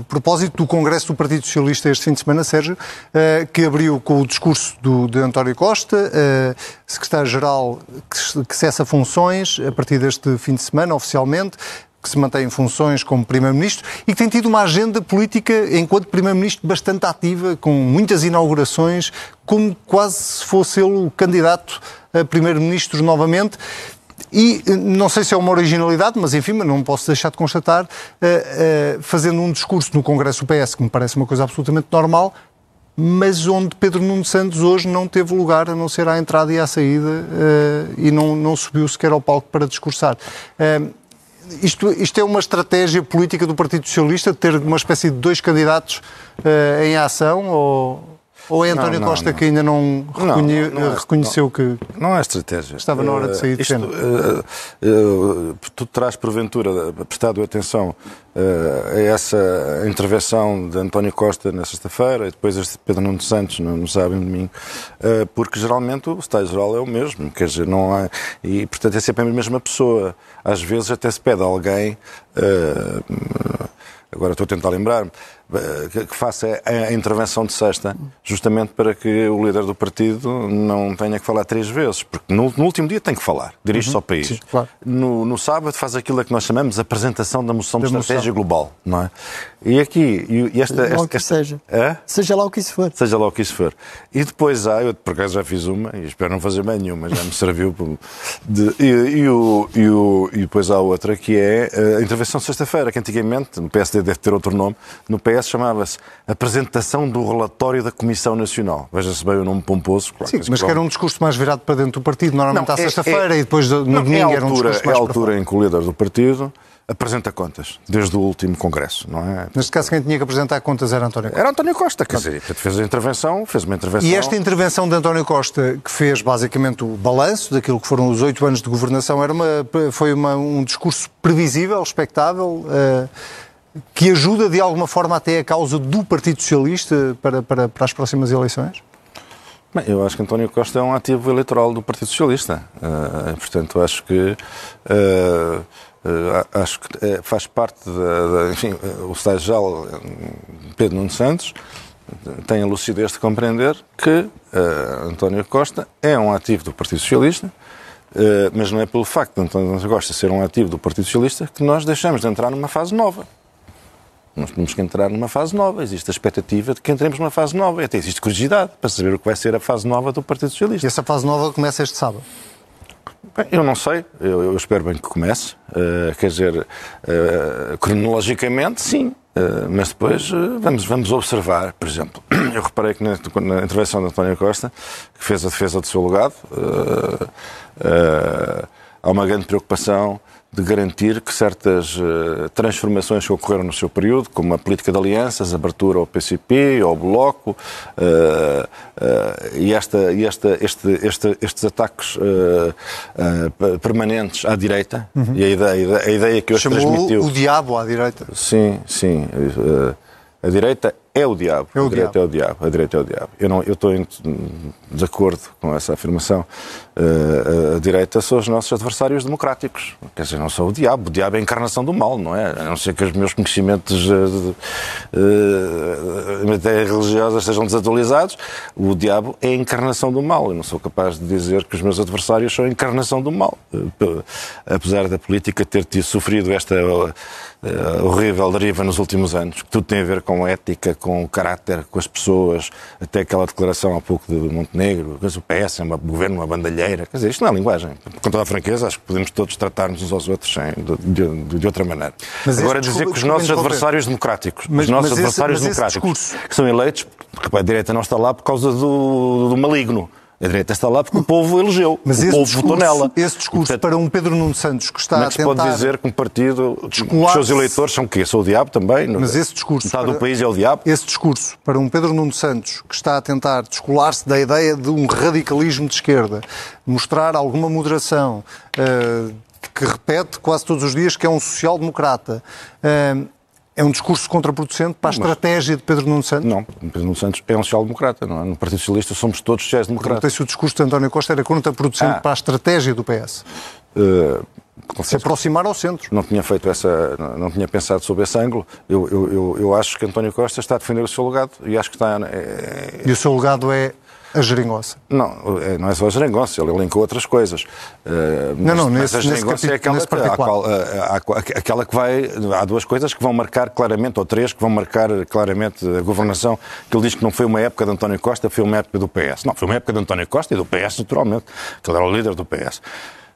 Speaker 1: o propósito do Congresso do Partido Socialista este fim de semana, Sérgio, eh, que abriu com o discurso do, de António Costa, eh, secretário-geral que, que cessa funções a partir deste fim de semana, oficialmente. Que se mantém em funções como Primeiro-Ministro e que tem tido uma agenda política, enquanto Primeiro-Ministro, bastante ativa, com muitas inaugurações, como quase se fosse ele o candidato a Primeiro-Ministro novamente. e não sei se é uma originalidade, mas enfim, não posso deixar de constatar, fazendo um discurso no Congresso do PS, que me parece uma coisa absolutamente normal, mas onde Pedro Nuno Santos hoje não teve lugar, a não ser à entrada e à saída, uh, e não, não subiu sequer ao palco para discursar. Uh, isto, isto, é uma estratégia política do Partido Socialista, ter uma espécie de dois candidatos uh, em ação, ou, ou é António não, não, Costa não. que ainda não, reconhe... é, reconheceu que.
Speaker 5: Não é estratégia.
Speaker 1: Estava na hora de sair de cena. Uh,
Speaker 5: uh, tu terás, porventura, prestado atenção uh, a essa intervenção de António Costa na sexta-feira e depois este Pedro Nuno Santos no, no sábado e domingo, porque geralmente o Estado-Geral é o mesmo. Quer dizer, não há. E, portanto, é sempre a mesma pessoa. Às vezes até se pede a alguém agora estou a tentar lembrar-me, que faça a intervenção de sexta, justamente para que o líder do partido não tenha que falar três vezes, porque no, no último dia tem que falar, dirige-se uhum. ao país. Sim, claro. no, no, sábado faz aquilo que nós chamamos de apresentação da moção de estratégia global, não é? E aqui, e esta,
Speaker 6: seja esta, esta, seja. É? Seja lá o que isso for.
Speaker 5: Seja lá o que isso for. E depois há, eu por acaso já fiz uma, e espero não fazer bem nenhuma, já me [LAUGHS] serviu. De, e, e, o, e, o, e depois há outra que é a intervenção de sexta-feira, que antigamente, no PSD deve ter outro nome, no PS chamava-se Apresentação do Relatório da Comissão Nacional. Veja-se bem o nome pomposo.
Speaker 1: Claro, Sim, mas que era um discurso mais virado para dentro do partido, normalmente não, à é, sexta-feira é, e depois no não, domingo é altura, era um discurso mais
Speaker 5: É a altura em que o líder do partido apresenta contas, desde o último Congresso, não é?
Speaker 1: Neste caso, quem tinha que apresentar contas era António Costa.
Speaker 5: Era António Costa, quer dizer, fez a intervenção, fez uma intervenção.
Speaker 1: E esta intervenção de António Costa, que fez basicamente o balanço daquilo que foram os oito anos de governação, era uma, foi uma, um discurso previsível, expectável, uh, que ajuda de alguma forma até a causa do Partido Socialista para, para, para as próximas eleições?
Speaker 5: Bem, eu acho que António Costa é um ativo eleitoral do Partido Socialista. Uh, portanto, acho que. Uh, Uh, acho que uh, faz parte da, da enfim, uh, o estagiário Pedro Nuno Santos tem a lucidez de compreender que António Costa é um ativo do Partido Socialista, mas não é pelo facto de António Costa ser um ativo do Partido Socialista que nós deixamos de entrar numa fase nova. Nós temos que entrar numa fase nova. Existe a expectativa de que entremos numa fase nova. E até existe curiosidade para saber o que vai ser a fase nova do Partido Socialista.
Speaker 1: E essa fase nova começa este sábado?
Speaker 5: Bem, eu não sei, eu, eu, espero bem que comece. Uh, quer dizer, uh, cronologicamente, sim. Uh, mas depois vamos, vamos observar, por exemplo, [CLEARS THROAT] eu reparei que na, na, intervenção de António Costa, que fez a defesa do seu legado, há uma grande preocupação de garantir que certas uh, transformações que ocorreram no seu período, como a política de alianças, a abertura ao PCP, ao Bloco, uh, uh, e, esta, e esta, este, este, estes ataques permanentes à direita, uhum. e a ideia, a ideia que hoje
Speaker 1: Chamou
Speaker 5: transmitiu...
Speaker 1: o diabo à direita.
Speaker 5: Sim, sim. a direita é o diabo.
Speaker 1: É o
Speaker 5: a direita
Speaker 1: diabo.
Speaker 5: é o diabo. A direita é o diabo. Eu, não, eu estou em desacordo com essa afirmação. Uh, a direita são os nossos adversários democráticos. Quer dizer, não sou o diabo. O diabo é a encarnação do mal, não é? A não ser que os meus conhecimentos uh, uh, matéria religiosa sejam desatualizados. O diabo é a encarnação do mal. Eu não sou capaz de dizer que os meus adversários são a encarnação do mal. Uh, apesar da política ter tido, sofrido esta horrível deriva nos últimos anos, que tudo tem a ver com ética, com o caráter, com as pessoas, até aquela declaração há pouco de Montenegro, o PS é um governo, uma bandalheira. Quer dizer, isto não é linguagem. Com toda a franqueza, acho que podemos todos tratar-nos uns aos outros sem, de, de, de, outra maneira. Mas Agora, dizer desculpa, que os nossos adversários democráticos, mas, os nossos adversários esse, democráticos, que são eleitos, porque a direita não está lá por causa do, do maligno. A direita está lá porque o povo elegeu. [LAUGHS] Mas o povo discurso, votou nela.
Speaker 1: Esse discurso portanto, para um Pedro Nuno Santos que está
Speaker 5: como é que a tentar... se pode dizer que um partido, os seus eleitores são o quê? São o diabo também?
Speaker 1: Mas esse discurso...
Speaker 5: Metade para... do país é o diabo?
Speaker 1: Esse discurso para um Pedro Nuno Santos que está a tentar descolar-se da ideia de um radicalismo de esquerda, mostrar alguma moderação, uh, que repete quase todos os dias que é um social-democrata, uh, é um discurso contraproducente para a estratégia de Pedro Nuno Santos?
Speaker 5: Não, Pedro Nuno Santos é um social-democrata, não é? No Partido Socialista somos todos sociais-democratas.
Speaker 1: Perguntei se o discurso de António Costa era contraproducente ah. para a estratégia do PS. Uh, se aproximar ao centro.
Speaker 5: Não tinha feito essa, não tinha pensado sobre esse ângulo. Eu, eu, eu, eu acho que António Costa está a defender o seu legado e acho que está.
Speaker 1: É... E o seu legado é a geringonça.
Speaker 5: Não, é, não é só a geringonça, ele elencou outras coisas.
Speaker 1: Uh, não, não, nesse, a geringonça é
Speaker 5: aquela, qual, aquela que vai. Há duas coisas que vão marcar claramente, ou três, que vão marcar claramente a governação, que ele diz que não foi uma época de António Costa, foi uma época do PS. Não, foi uma época de António Costa e do PS, naturalmente, que ele era o líder do PS.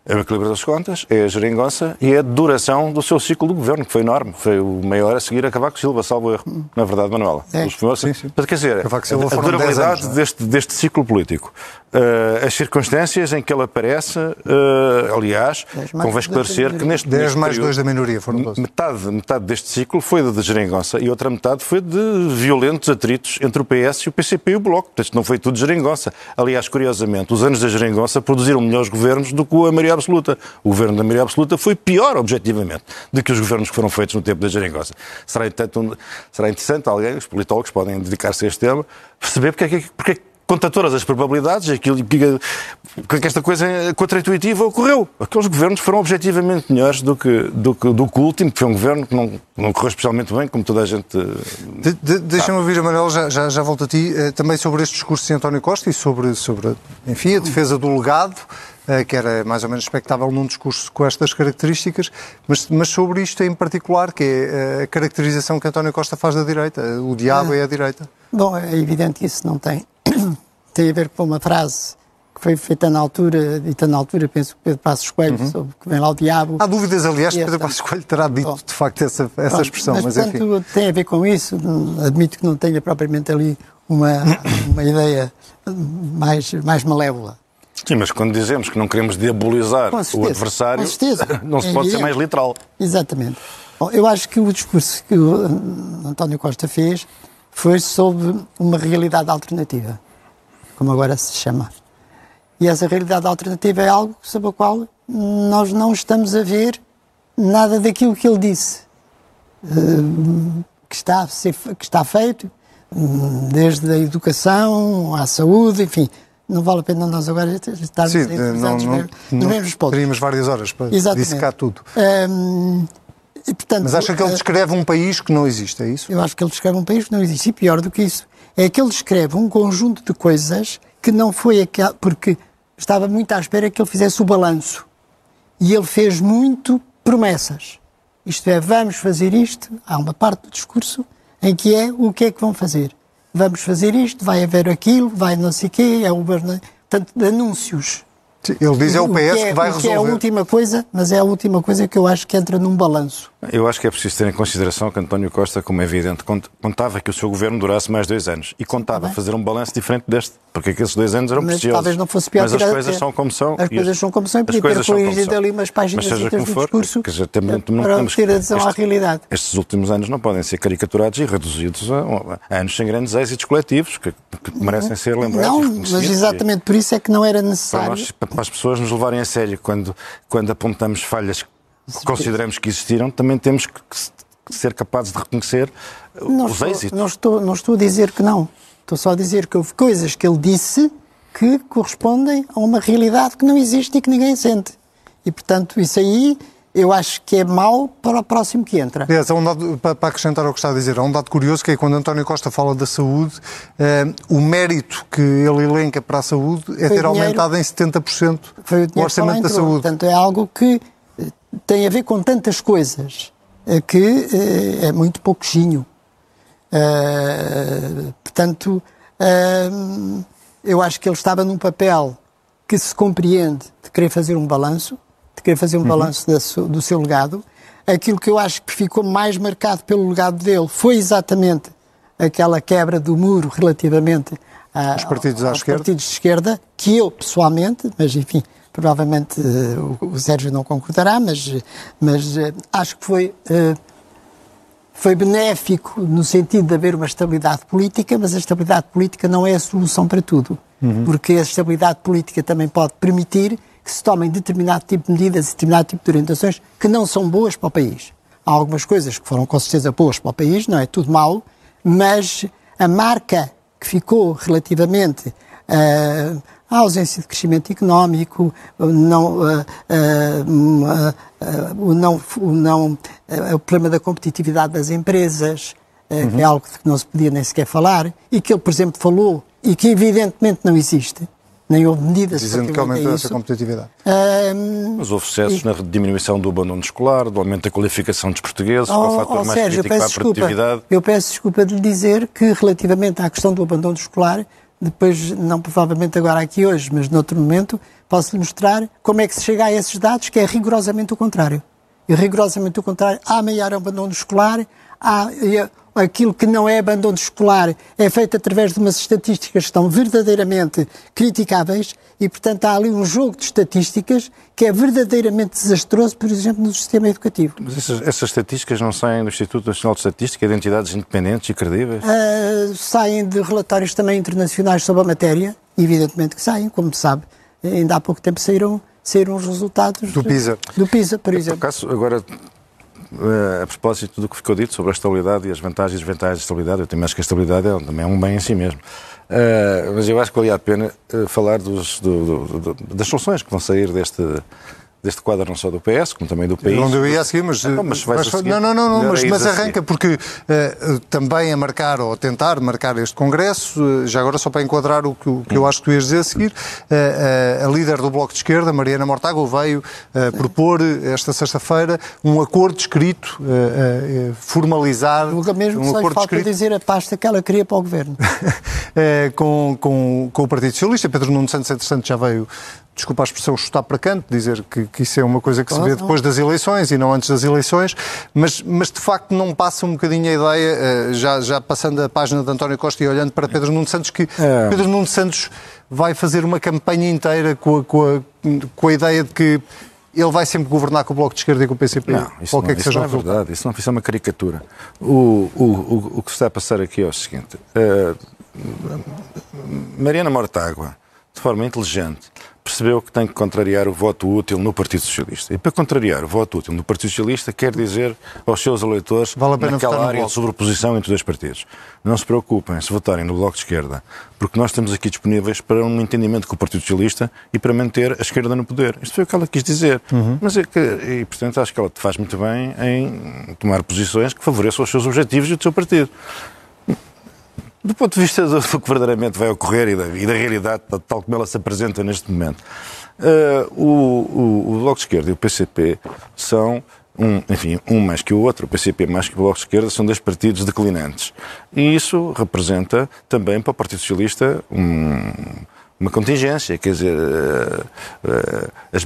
Speaker 5: É o equilíbrio das contas, é a geringonça e é a duração do seu ciclo de governo, que foi enorme. Foi o maior a seguir a Cavaco Silva, salvo erro. Na verdade, Manuela.
Speaker 6: É.
Speaker 5: Os primeiros,
Speaker 1: Sim, sim.
Speaker 5: Mas, quer dizer,
Speaker 1: Cavaco Silva
Speaker 5: a
Speaker 1: foram 10
Speaker 5: durabilidade
Speaker 1: anos, é?
Speaker 5: deste, deste ciclo político. Uh, as circunstâncias em que ele aparece, uh, aliás, convém esclarecer que neste,
Speaker 1: 10
Speaker 5: neste
Speaker 1: mais
Speaker 5: período,
Speaker 1: 2 da minoria, foram 12.
Speaker 5: Metade, metade deste ciclo foi de geringonça e outra metade foi de violentos atritos entre o PS e o PCP e o Bloco. Portanto, não foi tudo geringonça. Aliás, curiosamente, os anos da geringonça produziram melhores governos do que a maioria absoluta. O governo da maioria absoluta foi pior, objetivamente, do que os governos que foram feitos no tempo da geringonça. Será, entanto, um- será interessante alguém, os politólogos podem dedicar-se a este tema, perceber porque é que, é contra todas as probabilidades, aquilo que, esta coisa contra-intuitiva ocorreu. Aqueles governos foram objetivamente melhores do que, do, que, do que o último, que foi um governo que não, não correu especialmente bem, como toda a gente.
Speaker 1: De, de, Deixa-me ouvir, Manuel, já, já, já volto a ti, eh, também sobre este discurso de António Costa e sobre, sobre enfim, a defesa do legado, eh, que era mais ou menos expectável num discurso com estas características, mas, mas sobre isto em particular, que é eh, a caracterização que António Costa faz da direita. O diabo é a direita.
Speaker 6: Bom, é evidente que isso não tem, [COUGHS] tem a ver com uma frase que foi feita na altura, dita na altura, penso que Pedro Passos Coelho, sobre que vem lá o diabo.
Speaker 1: Há dúvidas, aliás,
Speaker 6: E
Speaker 1: Pedro Passos Coelho terá dito,
Speaker 6: Bom.
Speaker 1: de facto, essa, essa expressão, mas,
Speaker 6: mas,
Speaker 1: enfim.
Speaker 6: portanto, tem a ver com isso. Admito que não tenha propriamente ali uma, [COUGHS] uma ideia mais, mais malévola.
Speaker 5: Sim, mas quando dizemos que não queremos diabolizar o adversário, [LAUGHS] não se
Speaker 6: É
Speaker 5: pode ser
Speaker 6: evidente.
Speaker 5: mais literal.
Speaker 6: Exatamente. Bom, eu acho que o discurso que o hum, António Costa fez foi sobre uma realidade alternativa, como agora se chama. E essa realidade alternativa é algo sobre a qual nós não estamos a ver nada daquilo que ele disse. Hum, que, está a ser, que está feito, hum, desde a educação à saúde, enfim. Não vale a pena nós agora estarmos
Speaker 1: Sim, não,
Speaker 6: nos
Speaker 1: não,
Speaker 6: nos
Speaker 1: não
Speaker 6: mesmos pontos.
Speaker 1: teríamos várias horas para
Speaker 6: Exatamente.
Speaker 1: dissecar tudo.
Speaker 6: Hum, e, portanto,
Speaker 1: Mas acha que ele
Speaker 6: eh,
Speaker 1: descreve um país que não existe, é isso?
Speaker 6: eu acho que ele descreve um país que não existe. E pior do que isso, é que ele descreve um conjunto de coisas que não foi aquela. Porque estava muito à espera que ele fizesse o balanço. E ele fez muito promessas. Isto é, vamos fazer isto. Há uma parte do discurso em que é o que é que vão fazer. Vamos fazer isto, vai haver aquilo, vai não sei o quê, é o. Portanto, de anúncios.
Speaker 1: Ele diz é o
Speaker 6: O
Speaker 1: PS que,
Speaker 6: é,
Speaker 1: vai
Speaker 6: o que é a
Speaker 1: resolver.
Speaker 6: última coisa, mas é a última coisa que eu acho que entra num balanço.
Speaker 5: Eu acho que é preciso ter em consideração que António Costa, como é evidente, cont- contava que o seu governo durasse mais dois anos e contava
Speaker 6: bem.
Speaker 5: fazer um balanço diferente deste, porque aqueles dois anos eram
Speaker 6: Mas
Speaker 5: preciosos.
Speaker 6: talvez não fosse pior
Speaker 5: Mas as coisas são como são.
Speaker 6: As coisas são como são e podia ter corrigido ali umas páginas
Speaker 5: Mas seja como for,
Speaker 6: discurso
Speaker 5: dizer, também não
Speaker 6: para
Speaker 5: temos
Speaker 6: ter adesão à realidade.
Speaker 5: Estes últimos anos não podem ser caricaturados e reduzidos a, a anos sem grandes êxitos coletivos, que, que merecem ser lembrados.
Speaker 6: Não, mas exatamente por isso é que não era
Speaker 5: para,
Speaker 6: necessário.
Speaker 5: nós, para as pessoas nos levarem a sério quando, quando apontamos falhas que consideramos que existiram, também temos que, ser capazes de reconhecer
Speaker 6: Não
Speaker 5: os
Speaker 6: estou,
Speaker 5: êxitos.
Speaker 6: não, estou, não estou a dizer que não. Estou só a dizer que houve coisas que ele disse que correspondem a uma realidade que não existe e que ninguém sente. E, portanto, isso aí eu acho que é mau para o próximo que entra.
Speaker 1: Aliás, há um dado, para acrescentar ao que está a dizer, há um dado curioso que é quando António Costa fala da saúde, eh, o mérito que ele elenca para a saúde é
Speaker 6: Foi
Speaker 1: ter aumentado em 70%
Speaker 6: Foi o
Speaker 1: o orçamento da saúde.
Speaker 6: Portanto, é algo que eh, tem a ver com tantas coisas eh, que eh, é muito pouquinho. Eh, portanto, eu acho que ele estava num papel que se compreende de querer fazer um balanço, de querer fazer um balanço da su- do seu legado. Aquilo que eu acho que ficou mais marcado pelo legado dele foi exatamente aquela quebra do muro relativamente a,
Speaker 1: Os partidos à
Speaker 6: aos
Speaker 1: esquerda.
Speaker 6: partidos de esquerda, que eu pessoalmente, mas enfim, provavelmente eh, o, Sérgio não concordará, mas, mas eh, acho que foi, eh, foi benéfico no sentido de haver uma estabilidade política, mas a estabilidade política não é a solução para tudo. Porque a estabilidade política também pode permitir que se tomem determinado tipo de medidas e determinado tipo de orientações que não são boas para o país. Há algumas coisas que foram com certeza boas para o país, não é tudo mau, mas a marca que ficou relativamente ah, à ausência de crescimento económico, o não, hum, ah, ah, o, não, o, não, o problema da competitividade das empresas, ah, que é algo que não se podia nem sequer falar, e que ele, por exemplo, falou, e que evidentemente não existe, nem houve medidas
Speaker 1: Dizendo que aumentou
Speaker 6: a
Speaker 1: essa competitividade.
Speaker 6: Ah,
Speaker 5: Mas houve sucessos na diminuição do abandono escolar, do aumento da qualificação dos portugueses, qual é o
Speaker 6: Oh,
Speaker 5: fator
Speaker 6: oh,
Speaker 5: mais
Speaker 6: Sérgio, eu
Speaker 5: crítico para a
Speaker 6: peço desculpa.
Speaker 5: produtividade.
Speaker 6: Eu peço desculpa de lhe dizer que, relativamente à questão do abandono escolar, depois, não provavelmente agora aqui hoje, mas noutro momento, posso-lhe mostrar como é que se chega a esses dados, que é rigorosamente o contrário. E rigorosamente o contrário. Há maior abandono escolar, há, aquilo que não é abandono escolar é feito através de umas estatísticas que estão verdadeiramente criticáveis e, portanto, há ali um jogo de estatísticas que é verdadeiramente desastroso, por exemplo, no sistema educativo.
Speaker 5: Mas essas, essas estatísticas não saem do Instituto Nacional de Estatística, de entidades independentes e credíveis?
Speaker 6: Uh, saem de relatórios também internacionais sobre a matéria, evidentemente que saem, como se sabe. Ainda há pouco tempo saíram, saíram os resultados
Speaker 1: do PISA,
Speaker 6: do PISA por exemplo.
Speaker 5: Por acaso, agora a propósito do que ficou dito sobre a estabilidade e as vantagens e desvantagens da estabilidade, eu tenho mais que a estabilidade é, também é um bem em si mesmo. Uh, mas eu acho que valia a pena uh, falar dos, do, do, do, das soluções que vão sair deste, deste quadro não só do PS, como também do país.
Speaker 1: Onde eu ia a seguir, mas... Não, mas, mas seguir, não, não, não, não mas, mas arranca, porque uh, também a marcar, ou a tentar marcar este Congresso, uh, já agora só para enquadrar o que, o que eu acho que tu ias dizer a seguir, uh, a líder do Bloco de Esquerda, Mariana Mortágua, veio propor esta sexta-feira um acordo escrito, formalizar...
Speaker 6: Nunca mesmo um acordo falta escrito, dizer a pasta que ela queria para o Governo. [LAUGHS]
Speaker 1: com, com, com o Partido Socialista, Pedro Nuno Santos, entretanto, já veio desculpa a expressão, chutar para canto, dizer que, que isso é uma coisa que se vê depois das eleições e não antes das eleições, mas, mas de facto não passa um bocadinho a ideia, eh, já, já passando a página de António Costa e olhando para Pedro Nuno Santos, que é. Pedro Nuno Santos vai fazer uma campanha inteira com a, com a, com a ideia de que ele vai sempre governar com o Bloco de Esquerda e com o PCP?
Speaker 5: Não, isso qualquer não, que seja não é verdade, isso não isso é uma caricatura. O, o, o, o que se está a passar aqui é o seguinte, uh, Mariana Mortágua, de forma inteligente, percebeu que tem que contrariar o voto útil no Partido Socialista. E para contrariar o voto útil no Partido Socialista quer dizer aos seus eleitores vale naquela área de sobreposição entre os dois partidos. Não se preocupem se votarem no Bloco de Esquerda, porque nós estamos aqui disponíveis para um entendimento com o Partido Socialista e para manter a esquerda no poder. Isto foi o que ela quis dizer. Uhum. Mas é que, e, portanto, acho que ela faz muito bem em tomar posições que favoreçam os seus objetivos e o seu partido. Do ponto de vista do, que verdadeiramente vai ocorrer e da, e da realidade tal como ela se apresenta neste momento, uh, o, o, o Bloco de Esquerda e o PCP são um, enfim, um mais que o outro, o PCP mais que o Bloco de Esquerda, são dois partidos declinantes. E isso representa também para o Partido Socialista um, uma contingência, quer dizer, uh, uh, as,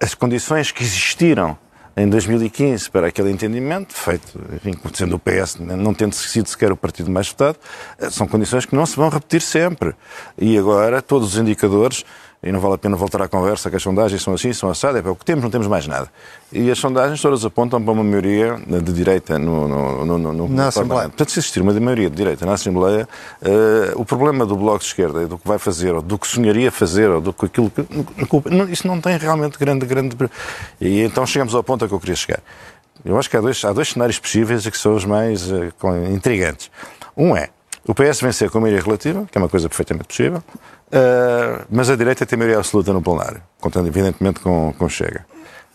Speaker 5: as, condições que existiram em 2015 para aquele entendimento, feito, enfim, sendo o PS, não tendo sido sequer o partido mais votado, eh, são condições que não se vão repetir sempre. E agora todos os indicadores e não vale a pena voltar à conversa que as sondagens são assim, são assadas, é o que temos, não temos mais nada. E as sondagens todas apontam para uma maioria de direita no, no, no, no
Speaker 1: na Assembleia.
Speaker 5: Portanto, se existir uma maioria de direita na Assembleia, uh, o problema do Bloco de Esquerda e do que vai fazer, ou do que sonharia fazer, ou do que aquilo que... Isso não tem realmente grande, grande... E então chegamos ao ponto a que eu queria chegar. Eu acho que há dois, há dois cenários possíveis que são os mais uh, intrigantes. Um é o PS vencer com maioria relativa, que é uma coisa perfeitamente possível, uh, mas a direita tem maioria absoluta no plenário, contando evidentemente com, com Chega.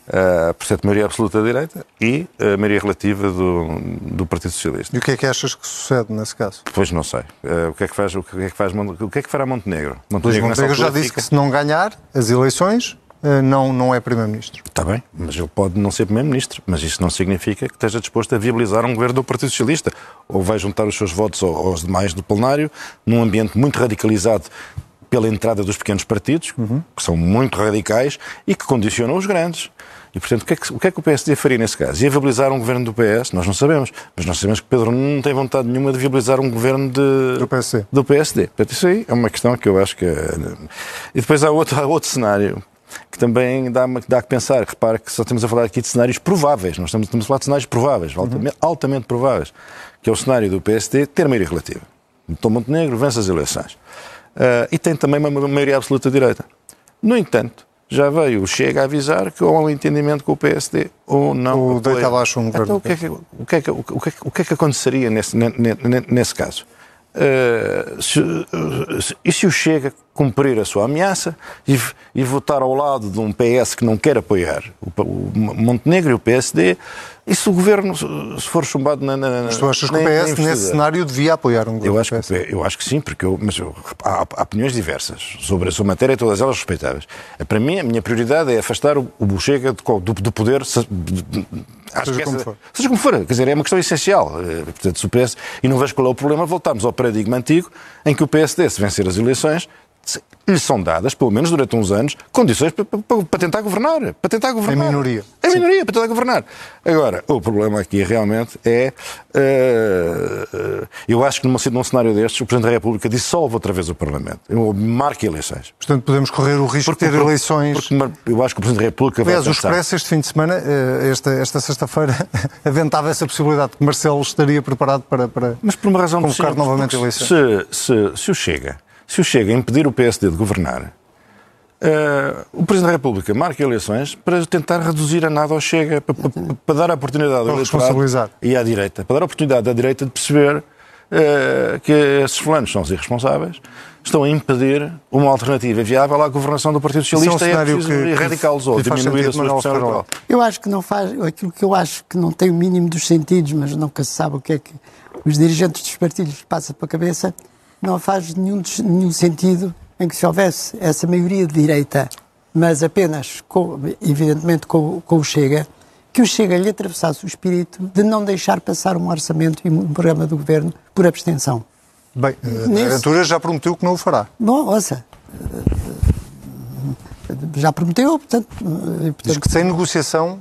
Speaker 5: Uh, portanto, maioria absoluta da direita e a maioria relativa do, do Partido Socialista.
Speaker 1: E o que é que achas que sucede nesse caso?
Speaker 5: Pois não sei. Uh, o que é que faz, o que é que faz, o que é que fará Montenegro?
Speaker 1: Montenegro, Montenegro já disse fica... que se não ganhar as eleições, não, não é Primeiro-Ministro.
Speaker 5: Está bem, mas ele pode não ser Primeiro-Ministro, mas isso não significa que esteja disposto a viabilizar um governo do Partido Socialista. Ou vai juntar os seus votos aos demais do plenário, num ambiente muito radicalizado pela entrada dos pequenos partidos, uhum. que são muito radicais e que condicionam os grandes. E, portanto, o que, é que, o que, é que, o PSD faria nesse caso? Ia viabilizar um governo do PS? Nós não sabemos. Mas nós sabemos que Pedro não tem vontade nenhuma de viabilizar um governo de,
Speaker 1: do, PSD.
Speaker 5: do PSD. Portanto, isso aí é uma questão que eu acho que... É... E depois há outro, há outro cenário que também dá, dá que pensar. Repara que só estamos a falar aqui de cenários prováveis, nós estamos, estamos a falar de cenários prováveis, altamente, altamente prováveis, que é o cenário do PSD ter maioria relativa. Tom Montenegro vence as eleições. Uh, e tem também uma maioria absoluta direita. No entanto, já veio o Chega a avisar que ou há um entendimento com o PSD ou não.
Speaker 1: O deita abaixo um governo.
Speaker 5: Então, o que, é que, o, que é que, o, que é que, o que é que aconteceria nesse, nesse caso? Uh, se, uh, e se o Chega cumprir a sua ameaça e, e, votar ao lado de um PS que não quer apoiar o, o Montenegro e o PSD, e se o governo se for chumbado na. na
Speaker 1: mas tu achas que o PS nesse cenário devia apoiar um governo?
Speaker 5: Eu acho, que, eu acho que sim, porque eu, mas eu, há, há, opiniões diversas sobre a sua matéria, todas elas respeitáveis. Para mim, a minha prioridade é afastar o, o Chega do, do poder. De,
Speaker 1: Acho seja, como essa, for.
Speaker 5: seja como for. Quer dizer, é uma questão essencial. Eh, portanto, se o PS, e não vejo qual é o problema, voltarmos ao paradigma antigo em que o PSD, se vencer as eleições, lhe são dadas, pelo menos durante uns anos, condições para, para, para tentar governar. Para tentar governar.
Speaker 1: A minoria.
Speaker 5: A minoria, para tentar governar. Agora, o problema aqui realmente é. Uh, eu acho que numa, num cenário destes, o Presidente da República dissolve outra vez o Parlamento. Marca eleições.
Speaker 1: Portanto, podemos correr o risco porque, de ter eleições.
Speaker 5: Porque eu acho que o Presidente da República
Speaker 1: Aliás,
Speaker 5: vai.
Speaker 1: Aliás, o Expresso este fim de semana, eh, esta, esta sexta-feira, [LAUGHS] aventava essa possibilidade que Marcelo estaria preparado para, para
Speaker 5: Mas por uma razão
Speaker 1: convocar novamente eleições.
Speaker 5: Se, se, se o Chega, se o Chega impedir o PSD de governar, Uh, o Presidente da República marca eleições para tentar reduzir a nada ao Chega, para, para, para dar a oportunidade
Speaker 1: ao eleitorado
Speaker 5: e à direita, para dar a oportunidade à direita de perceber uh, que esses fulanos são os irresponsáveis, estão a impedir uma alternativa viável à governação do Partido Socialista
Speaker 1: é, um
Speaker 5: é preciso erradicá-los ou diminuir a sua expressão eleitoral.
Speaker 6: Eu acho que não faz, aquilo que eu acho que não tem o mínimo dos sentidos, mas nunca se sabe o que é que os dirigentes dos partidos passam para a cabeça, não faz nenhum, nenhum sentido em que se houvesse essa maioria de direita, mas apenas, com, evidentemente, com, com o Chega, que o Chega lhe atravessasse o espírito de não deixar passar um orçamento e um programa do governo por abstenção.
Speaker 1: Bem, Nesse... a aventura já prometeu que não o fará.
Speaker 6: Bom, ouça, já prometeu, portanto...
Speaker 1: portanto Diz que sem negociação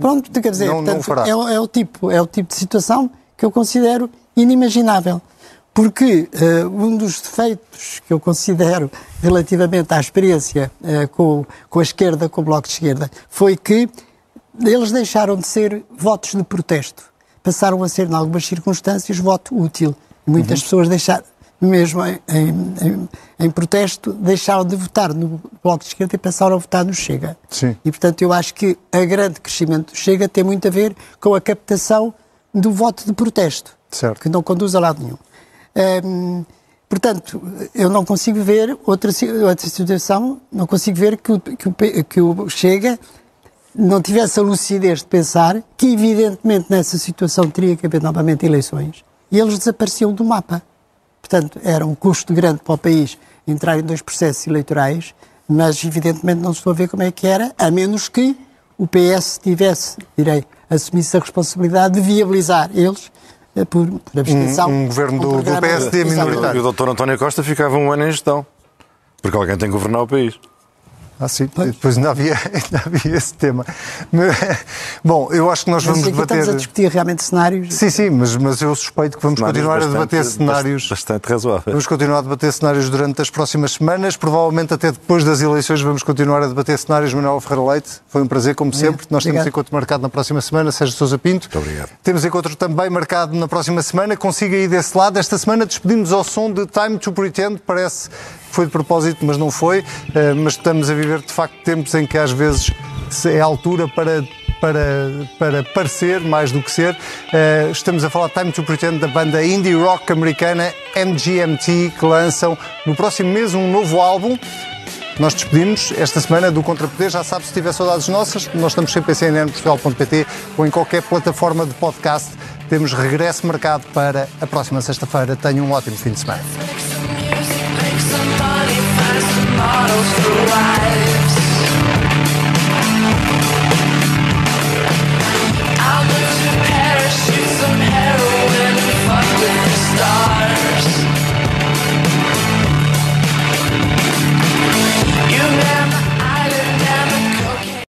Speaker 6: Pronto, quer dizer,
Speaker 1: não,
Speaker 6: portanto,
Speaker 1: não o fará.
Speaker 6: É, é, o tipo, é o tipo de situação que eu considero inimaginável. Porque uh, um dos defeitos que eu considero relativamente à experiência uh, com, com a esquerda, com o Bloco de Esquerda, foi que eles deixaram de ser votos de protesto. Passaram a ser, em algumas circunstâncias, voto útil. Muitas uhum. pessoas deixaram, mesmo em, em, em, protesto, deixaram de votar no Bloco de Esquerda e passaram a votar no Chega.
Speaker 1: Sim.
Speaker 6: E, portanto, eu acho que a grande crescimento do Chega tem muito a ver com a captação do voto de protesto,
Speaker 1: certo.
Speaker 6: que não conduz a lado nenhum. Hum, portanto, eu não consigo ver outra, outra situação, não consigo ver que o, que, que o Chega não tivesse a lucidez de pensar que, evidentemente, nessa situação teria que haver novamente eleições e eles desapareciam do mapa. Portanto, era um custo grande para o país entrar em dois processos eleitorais, mas, evidentemente, não estou a ver como é que era, a menos que o PS tivesse, direi, assumisse a responsabilidade de viabilizar eles por, por abstenção.
Speaker 1: Um, um governo do, do PSD minoritário.
Speaker 5: E o Dr. António Costa ficava um ano em gestão, porque alguém tem que governar o país.
Speaker 1: Ah, sim, pois. depois ainda havia, [LAUGHS] ainda havia esse tema. Bom, eu acho que nós vamos debater.
Speaker 6: Estamos a discutir realmente cenários.
Speaker 1: Sim, sim, mas, mas eu suspeito que vamos cenários continuar bastante, a debater cenários.
Speaker 5: Bastante razoáveis.
Speaker 1: Vamos continuar a debater cenários durante as próximas semanas. Provavelmente até depois das eleições vamos continuar a debater cenários. Manuel Ferreira Leite, foi um prazer, como sempre. É, nós obrigado. temos encontro marcado na próxima semana. Sérgio Sousa Pinto.
Speaker 5: Muito obrigado.
Speaker 1: Temos encontro também marcado na próxima semana. Consiga ir desse lado. Esta semana despedimos ao som de Time to Pretend. Parece foi de propósito, mas não foi. Eh, mas estamos a viver, de facto, tempos em que às vezes é a altura para para, para parecer mais do que ser. Uh, estamos a falar Time to Pretend da banda indie rock americana MGMT, que lançam no próximo mês um novo álbum. Nós despedimos esta semana do Contrapoder. Já sabe, se tiver saudades nossas, nós estamos sempre em cnnportugal.pt ou em qualquer plataforma de podcast. Temos regresso marcado para a próxima sexta-feira. Tenham um ótimo fim de semana. bottles to ride.